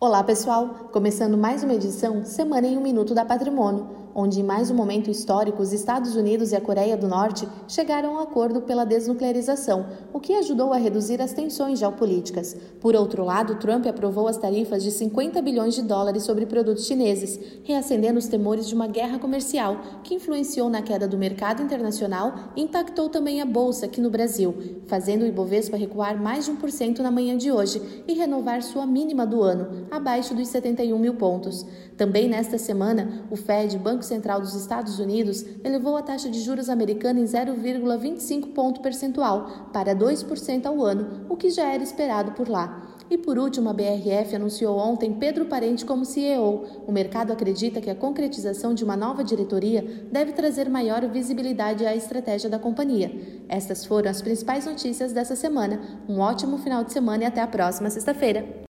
Olá, pessoal! Começando mais uma edição Semana em um Minuto da Patrimônio, onde em mais um momento histórico os Estados Unidos e a Coreia do Norte chegaram a um acordo pela desnuclearização, o que ajudou a reduzir as tensões geopolíticas. Por outro lado, Trump aprovou as tarifas de 50 bilhões de dólares sobre produtos chineses, reacendendo os temores de uma guerra comercial, que influenciou na queda do mercado internacional e impactou também a bolsa aqui no Brasil, fazendo o Ibovespa recuar mais de 1% na manhã de hoje e renovar sua mínima do ano abaixo dos 71 mil pontos. Também nesta semana, o Fed, Banco Central dos Estados Unidos, elevou a taxa de juros americana em 0,25 ponto percentual para 2% ao ano, o que já era esperado por lá. E por último, a BRF anunciou ontem Pedro Parente como CEO. O mercado acredita que a concretização de uma nova diretoria deve trazer maior visibilidade à estratégia da companhia. Estas foram as principais notícias dessa semana. Um ótimo final de semana e até a próxima sexta-feira.